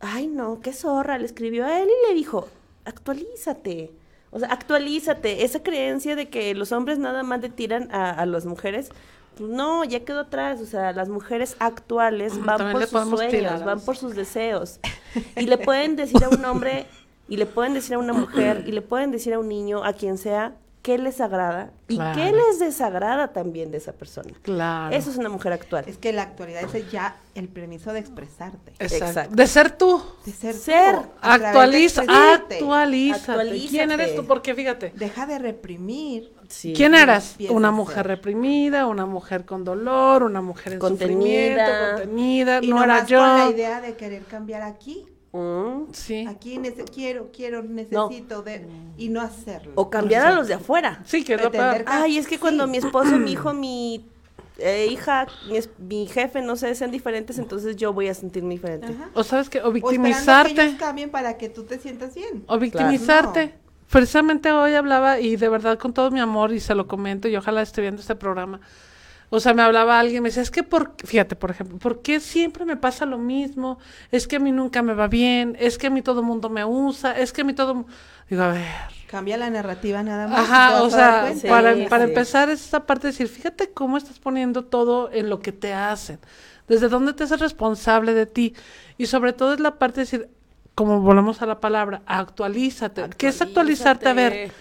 Ay, no, qué zorra, le escribió a él y le dijo, actualízate. O sea, actualízate. Esa creencia de que los hombres nada más le tiran a, a las mujeres, pues no, ya quedó atrás. O sea, las mujeres actuales van También por sus tirar sueños, van por sus deseos. Y le pueden decir a un hombre, y le pueden decir a una mujer, y le pueden decir a un niño, a quien sea, qué les agrada y Claro. qué les desagrada también de esa persona. Claro. Eso es una mujer actual. Es que en la actualidad es ya el permiso de expresarte. Exacto. Exacto. De ser tú. De ser. Ser. tú, Actualiza, expresarte. actualízate. Actualízate. ¿Quién eres tú? Porque fíjate. Deja de reprimir. Sí. ¿Quién eras? Una mujer ser. reprimida, una mujer con dolor, una mujer en Contenida. sufrimiento, contenida, Y no no era yo. con la idea de querer cambiar aquí. Mm. Sí. Aquí nece- quiero, quiero, necesito de y no hacerlo. O cambiar a los de afuera. Sí, que es. Ay, es que cuando Sí. mi esposo, mi hijo, mi eh, hija, mi, es- mi jefe, no sé, sean diferentes, entonces yo voy a sentirme diferente. Ajá. O sabes que, o O esperando que victimizarte. ellos cambien para que tú te sientas bien. O victimizarte. No. Precisamente hoy hablaba, y de verdad con todo mi amor, y se lo comento, y ojalá esté viendo este programa. O sea, me hablaba alguien, me decía, es que, por, fíjate, por ejemplo, ¿por qué siempre me pasa lo mismo? Es que a mí nunca me va bien, es que a mí todo el mundo me usa, es que a mí todo... mu-". Digo, a ver. Cambia la narrativa nada más. Ajá, o sea. Sí, para, para sí. empezar es esta parte de decir, fíjate cómo estás poniendo todo en lo que te hacen, desde dónde te haces responsable de ti, y sobre todo es la parte de decir, como volvemos a la palabra, actualízate. ¿Qué es actualizarte? A ver,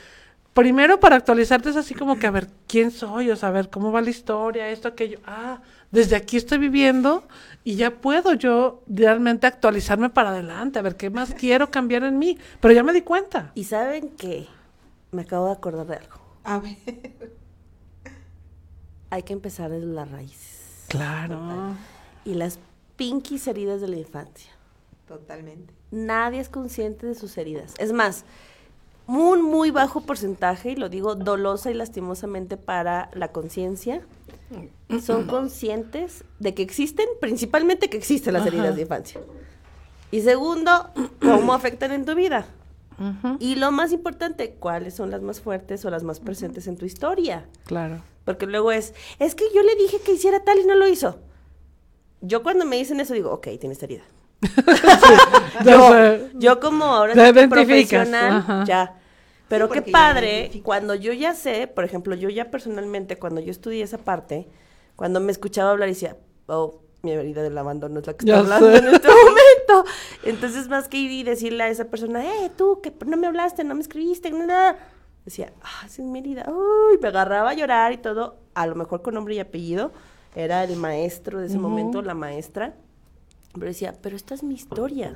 primero para actualizarte es así como que a ver quién soy, o sea, a ver cómo va la historia, esto, aquello. Ah, desde aquí estoy viviendo y ya puedo yo realmente actualizarme para adelante, a ver qué más quiero cambiar en mí. Pero ya me di cuenta. Y saben que me acabo de acordar de algo. A ver. Hay que empezar desde las raíces. Claro. Y las pinkies heridas de la infancia. Totalmente. Nadie es consciente de sus heridas. Es más, un muy bajo porcentaje, y lo digo dolosa y lastimosamente para la conciencia, son conscientes de que existen, principalmente que existen las heridas de infancia. Y segundo, cómo afectan en tu vida. Y lo más importante, cuáles son las más fuertes o las más presentes en tu historia. Claro. Porque luego es, es que yo le dije que hiciera tal y no lo hizo. Yo cuando me dicen eso digo, ok, tienes herida. Sé. Yo como ahora soy profesional, ajá. ya. Pero Sí, qué padre, cuando yo ya sé, por ejemplo, yo ya personalmente, cuando yo estudié esa parte, cuando me escuchaba hablar y decía, oh, mi herida del abandono es la que está hablando sé. en este momento. Entonces, más que ir y decirle a esa persona, eh, tú, que no me hablaste, no me escribiste, no, no", decía, ah, esa es mi herida. Uy, me agarraba a llorar y todo, a lo mejor con nombre y apellido. Era el maestro de ese momento, la maestra. Pero decía, pero esta es mi historia.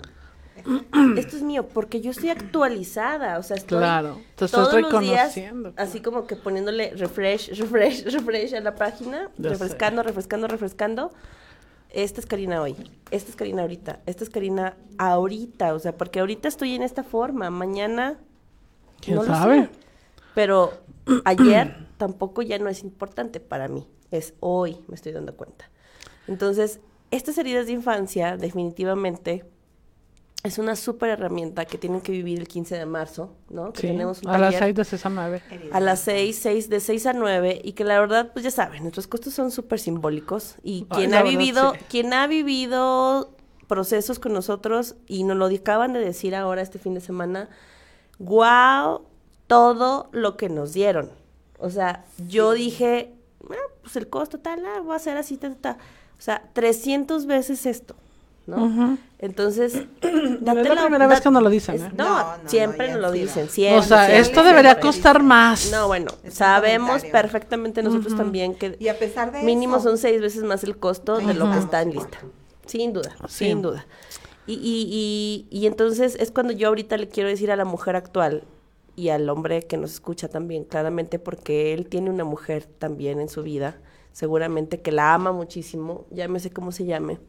Esto es mío, porque yo estoy actualizada, o sea, estoy Claro, te estás todos los días reconociendo, así como que poniéndole refresh, refresh, refresh a la página, Ya refrescando, refrescando, refrescando. Esta es Karina hoy, esta es Karina ahorita, esta es Karina ahorita, o sea, porque ahorita estoy en esta forma, mañana ¿Quién no lo sabe? sé. Pero ayer tampoco ya no es importante para mí, es hoy, me estoy dando cuenta. Entonces, estas heridas de infancia definitivamente es una súper herramienta que tienen que vivir el 15 de marzo, ¿no? Que Sí, tenemos un a las taller 6 de 6 a 9. a las 6, 6, de 6 a 9, y que la verdad, pues ya saben, nuestros costos son súper simbólicos, y quien ha verdad, vivido, sí. quien ha vivido procesos con nosotros, y nos lo acaban de decir ahora este fin de semana, wow, todo lo que nos dieron. O sea, yo dije, "Ah, pues el costo tal, ah, voy a hacer así, ta, ta, ta". O sea, 300 veces esto, ¿no? Entonces, No es la primera vez que nos lo dicen, es- ¿eh? No, No, no, siempre no, nos lo dicen, siempre. O sea, siempre, esto debería siempre. costar más. No, bueno, Es sabemos perfectamente nosotros también que Y a pesar de mínimo eso, son seis veces más el costo de lo que está en lista. Sin duda, Sí. sin duda. Y, y, y, y entonces es cuando yo ahorita le quiero decir a la mujer actual y al hombre que nos escucha también, claramente porque él tiene una mujer también en su vida, seguramente que la ama muchísimo, llámese como se llame.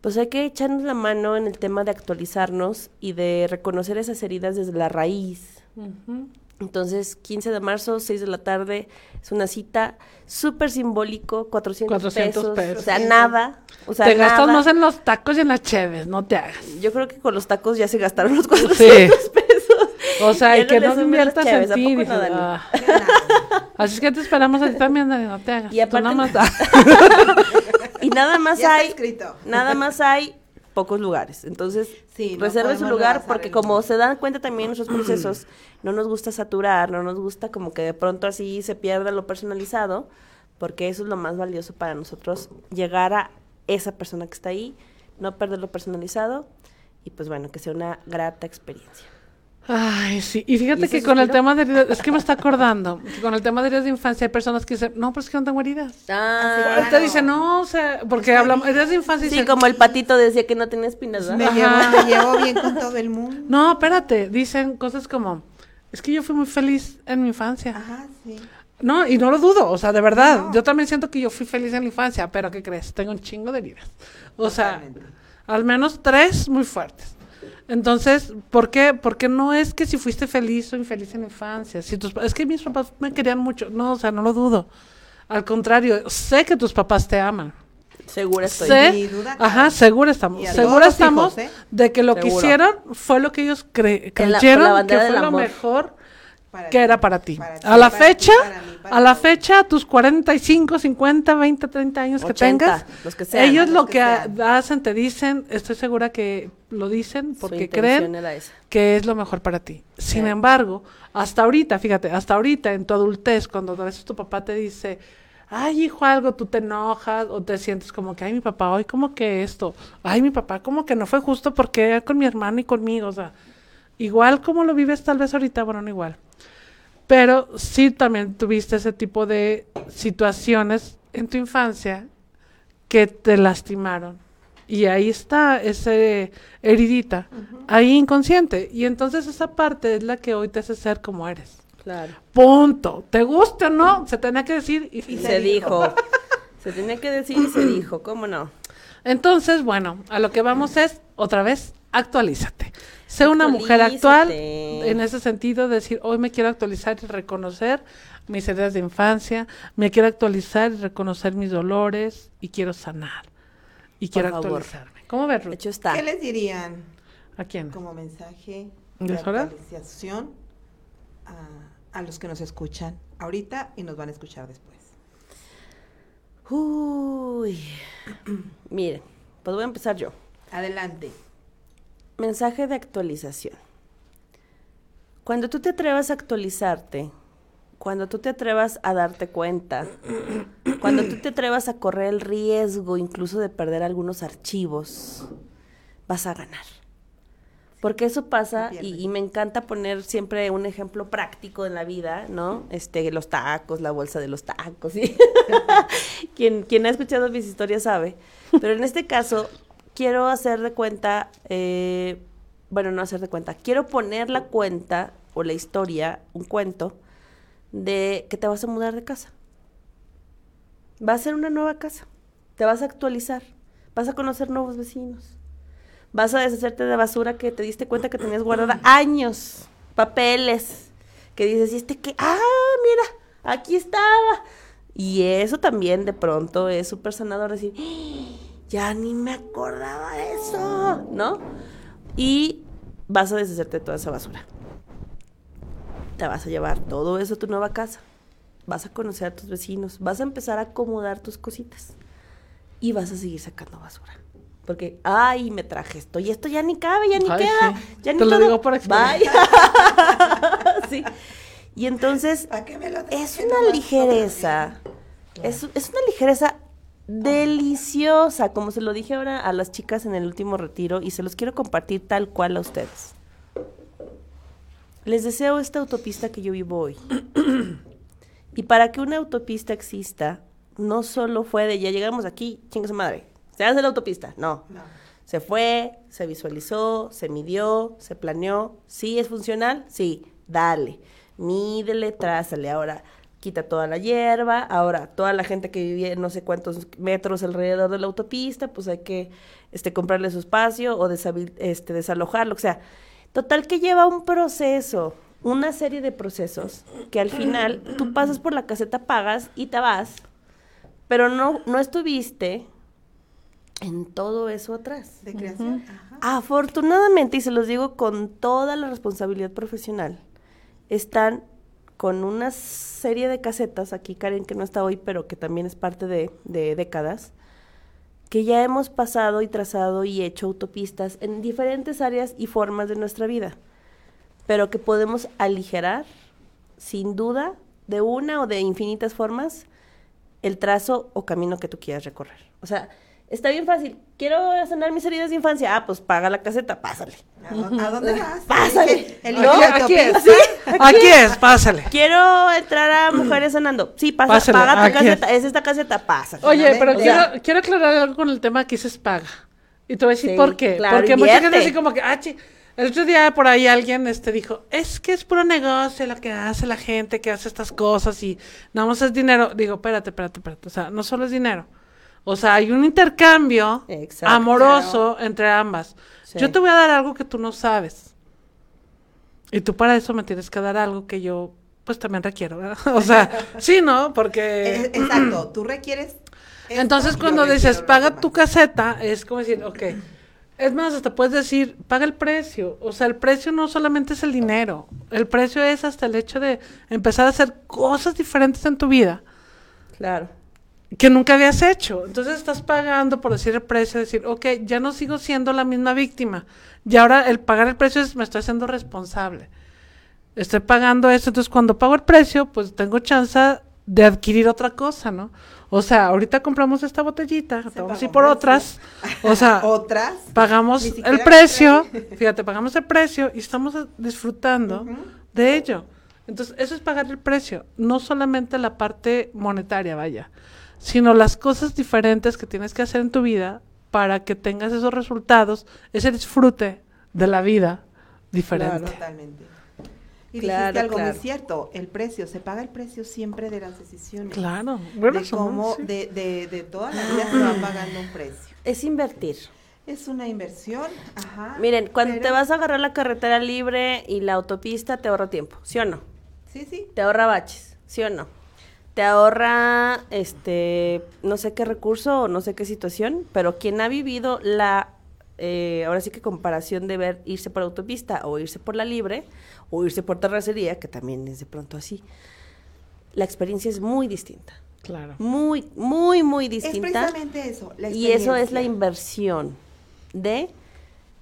Pues hay que echarnos la mano en el tema de actualizarnos y de reconocer esas heridas desde la raíz. Entonces, 15 de marzo, 6 de la tarde, es una cita súper simbólico, 400, 400 pesos, pesos. O sea, nada. O sea, te gastas nada. más en los tacos y en las cheves, no te hagas. Yo creo que con los tacos ya se gastaron los 400 Sí. pesos. O sea, y que no inviertas en ¿a ti. dices? "Ah". Así es que te esperamos a ti también, Dani, no te hagas. Y Tú nada aparte- más da. Y nada más Ya hay, escrito. nada más hay pocos lugares. Entonces, Sí, no reserve su lugar porque como se dan cuenta también en nuestros procesos, no nos gusta saturar, no nos gusta como que de pronto así se pierda lo personalizado, porque eso es lo más valioso para nosotros, llegar a esa persona que está ahí, no perder lo personalizado y pues bueno, que sea una grata experiencia. Ay, sí. Y ¿Y fíjate que con el tema de heridas, es que me está acordando, que con el tema de heridas de infancia hay personas que dicen, no, pero es que no tengo heridas. Ah, Ahorita dicen, no, o sea, porque hablamos, heridas de infancia y sí, dicen, como el patito decía que no tenía espinas, me llevo, me llevo bien con todo el mundo. no, espérate, dicen cosas como, es que yo fui muy feliz en mi infancia. Ajá, sí. No, y no lo dudo, o sea, de verdad, No. yo también siento que yo fui feliz en la infancia, pero ¿qué crees? Tengo un chingo de heridas. O sea, al menos tres muy fuertes. Entonces, ¿por qué? Porque no es que si fuiste feliz o infeliz en la infancia. Si tus, es que mis papás me querían mucho. No, o sea, no lo dudo. Al contrario, sé que tus papás te aman. Segura estoy. Sé, duda ajá, segura estamos. Segura los estamos hijos, ¿eh? de que lo que hicieron fue lo que ellos cre- la- creyeron la que fue lo amor. mejor Para que ti, era para ti. para ti, a la para ti, fecha, para mí, para a la todos. fecha, tus 45, 50, 20, 30 años que 80, tengas, los que sean. ellos Los lo que hacen, te dicen, estoy segura que lo dicen porque creen que es lo mejor para ti. Sin Sí. embargo, hasta ahorita, fíjate, hasta ahorita en tu adultez, cuando a veces tu papá te dice, ay, hijo, algo, tú te enojas o te sientes como que, ay, mi papá, hoy como que esto, ay, mi papá, como que no fue justo porque con mi hermano y conmigo, o sea, igual como lo vives tal vez ahorita, bueno, no igual. Pero sí también tuviste ese tipo de situaciones en tu infancia que te lastimaron. Y ahí está ese heridita, ahí inconsciente. Y entonces esa parte es la que hoy te hace ser como eres. Claro. Punto. ¿Te gusta o no? Se tenía que decir y, Y se dijo. Se tenía que decir y se dijo, ¿cómo no? Entonces, bueno, a lo que vamos es, otra vez, actualízate. Sé una mujer actual, en ese sentido, decir, hoy me quiero actualizar y reconocer mis heridas de infancia, me quiero actualizar y reconocer mis dolores y quiero sanar. Y quiero favor. actualizarme. ¿Cómo ves, De Ruth? hecho está. ¿Qué les dirían ¿A quién? como mensaje ¿Ya de actualización a, a los que nos escuchan ahorita y nos van a escuchar después? Uy. Miren, pues voy a empezar yo. Adelante. Mensaje de actualización. Cuando tú te atrevas a actualizarte, cuando tú te atrevas a darte cuenta, cuando tú te atrevas a correr el riesgo incluso de perder algunos archivos, vas a ganar. Porque eso pasa y, me encanta poner siempre un ejemplo práctico en la vida, ¿no? Este, los tacos, la bolsa de los tacos, ¿sí? quien, quien ha escuchado mis historias sabe. Pero en este caso, quiero hacer de cuenta, eh, bueno, no hacer de cuenta, quiero poner la cuenta o la historia, un cuento, de que te vas a mudar de casa. Va a ser una nueva casa. Te vas a actualizar. Vas a conocer nuevos vecinos. Vas a deshacerte de basura que te diste cuenta que tenías guardada años. Papeles. Que dices, ¿y este qué? Ah, mira, aquí estaba. Y eso también de pronto es súper sanador decir, "¡Ah! Ya ni me acordaba de eso, ¿no? Y vas a deshacerte de toda esa basura. Te vas a llevar todo eso a tu nueva casa. Vas a conocer a tus vecinos. Vas a empezar a acomodar tus cositas. Y vas a seguir sacando basura. Porque, ay, me traje esto. Y esto ya ni cabe, ya ni Ay, queda. sí. Ya ni Te lo todo. digo por experiencia. Vaya. sí. Y entonces, ¿Para qué me lo es una ligereza. Es, es una ligereza deliciosa, como se lo dije ahora a las chicas en el último retiro y se los quiero compartir tal cual a ustedes. Les deseo esta autopista que yo vivo hoy. y para que una autopista exista, no solo fue de ya llegamos aquí, chingue su madre, se hace la autopista. No. Se fue, se visualizó, se midió, se planeó. ¿Sí es funcional? Sí, dale. Mídele, trázale. Ahora quita toda la hierba. Ahora toda la gente que vivía en no sé cuántos metros alrededor de la autopista, pues hay que este, comprarle su espacio o deshabil- este, desalojarlo. O sea, total que lleva un proceso, una serie de procesos que al final tú pasas por la caseta, pagas y te vas, pero no, no estuviste en todo eso atrás. De creación. Afortunadamente, y se los digo con toda la responsabilidad profesional, están con una serie de casetas, aquí Karen que no está hoy, pero que también es parte de, de décadas, que ya hemos pasado y trazado y hecho autopistas en diferentes áreas y formas de nuestra vida, pero que podemos aligerar, sin duda, de una o de infinitas formas, el trazo o camino que tú quieras recorrer. O sea, está bien fácil. Quiero sanar mis heridas de infancia. Ah, pues paga la caseta, pásale. ¿A dó- ¿A dónde vas? Pásale. El No, aquí es. Aquí es, pásale. Quiero entrar a Mujeres Sanando. Sí, pasa, Pásale, paga tu aquí caseta. Es esta caseta, pásale. Oye, pero O quiero, sea- quiero aclarar algo con el tema que dices paga. Y te voy a decir Sí, por qué. claro, Porque mucha gente así como que, ah, chi- el otro día por ahí alguien este dijo, es que es puro negocio lo que hace la gente que hace estas cosas y nada más es dinero. Digo, espérate, espérate, espérate. O sea, no solo es dinero. O sea, hay un intercambio Exacto. amoroso entre ambas. Sí. Yo te voy a dar algo que tú no sabes. Y tú para eso me tienes que dar algo que yo, pues también requiero, ¿verdad? O sea, sí, ¿no? Porque... Exacto, tú requieres. esto, Entonces cuando dices paga demás". tu caseta, es como decir, ok. Es más, hasta puedes decir, paga el precio. O sea, el precio no solamente es el dinero. El precio es hasta el hecho de empezar a hacer cosas diferentes en tu vida Claro. Que nunca habías hecho. Entonces estás pagando por decir el precio, decir, ok, ya no sigo siendo la misma víctima. Y ahora el pagar el precio es, me estoy haciendo responsable. Estoy pagando eso, entonces cuando pago el precio, pues tengo chance de adquirir otra cosa, ¿no? O sea, ahorita compramos esta botellita, te vamos a ir por otras. O sea, Otras. pagamos el precio, fíjate, pagamos el precio y estamos disfrutando de ello. Entonces, eso es pagar el precio, no solamente la parte monetaria, vaya, sino las cosas diferentes que tienes que hacer en tu vida para que tengas esos resultados, ese disfrute de la vida diferente. Totalmente. Y Claro, dijiste algo claro. muy cierto, el precio, se paga el precio siempre de las decisiones. Claro, bueno, de eso, cómo, sí. de, de, de toda la vida se va pagando un precio. Es invertir. Es una inversión, ajá. Miren, cuando pero- te vas a agarrar la carretera libre y la autopista, te ahorra tiempo, ¿sí o no? Sí, sí. Te ahorra baches, ¿sí o no? Te ahorra, este, no sé qué recurso o no sé qué situación, pero quien ha vivido la, eh, ahora sí que comparación de ver irse por autopista o irse por la libre o irse por terracería, que también es de pronto así, la experiencia es muy distinta. Claro. Muy, muy, muy Es distinta. precisamente eso. la Y eso es la inversión de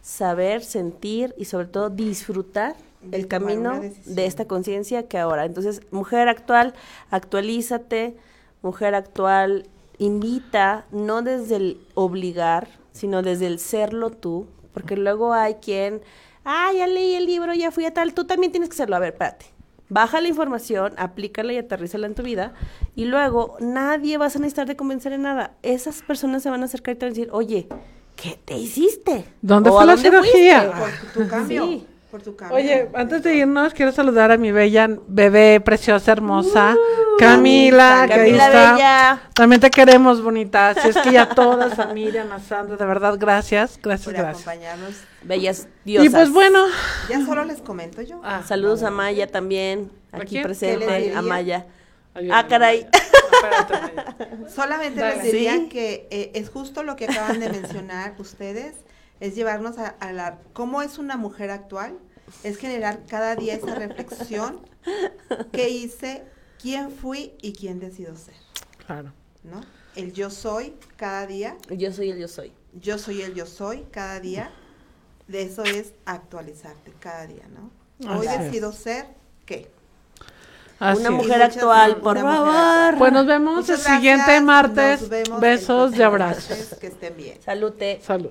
saber, sentir y sobre todo disfrutar De el camino de esta conciencia que ahora. Entonces, mujer actual, actualízate, mujer actual, invita, no desde el obligar, sino desde el serlo tú, porque luego hay quien ah, ya leí el libro, ya fui a tal, tú también tienes que hacerlo. A ver, espérate. Baja la información, aplícala y aterrízala en tu vida. Y luego, nadie vas a necesitar de convencer en nada. Esas personas se van a acercar y te van a decir, oye, ¿qué te hiciste? ¿Dónde ¿O fue la dónde cirugía? fuiste?" Por tu cambio. Sí. Por tu cambio. Oye, antes de irnos, quiero saludar a mi bella bebé, preciosa, hermosa, Camila, que ahí Camila está. Bella. También te queremos, bonita. Si es que ya todas, a Miriam, a Sandra, de verdad, gracias, gracias, por gracias. acompañarnos. Bellas diosas. Y pues bueno, Ya solo les comento yo. Ah, Saludos a Maya también, ¿A aquí presente, a Maya. Ayúdame, Ah, caray. Solamente Dale. les diría Sí. que eh, es justo lo que acaban de mencionar ustedes, es llevarnos a, a la cómo es una mujer actual, es generar cada día esa reflexión, qué hice, quién fui y quién decido ser, Claro. ¿no? El yo soy cada día, Yo soy el yo soy. yo soy el yo soy cada día, de eso es actualizarte cada día, ¿no? Hoy Así es. decido ser. Así Una mujer actual, por favor. Pues nos vemos Muchas el siguiente gracias, martes. nos vemos el Besos y abrazos. Que estén bien. Salute. Salud.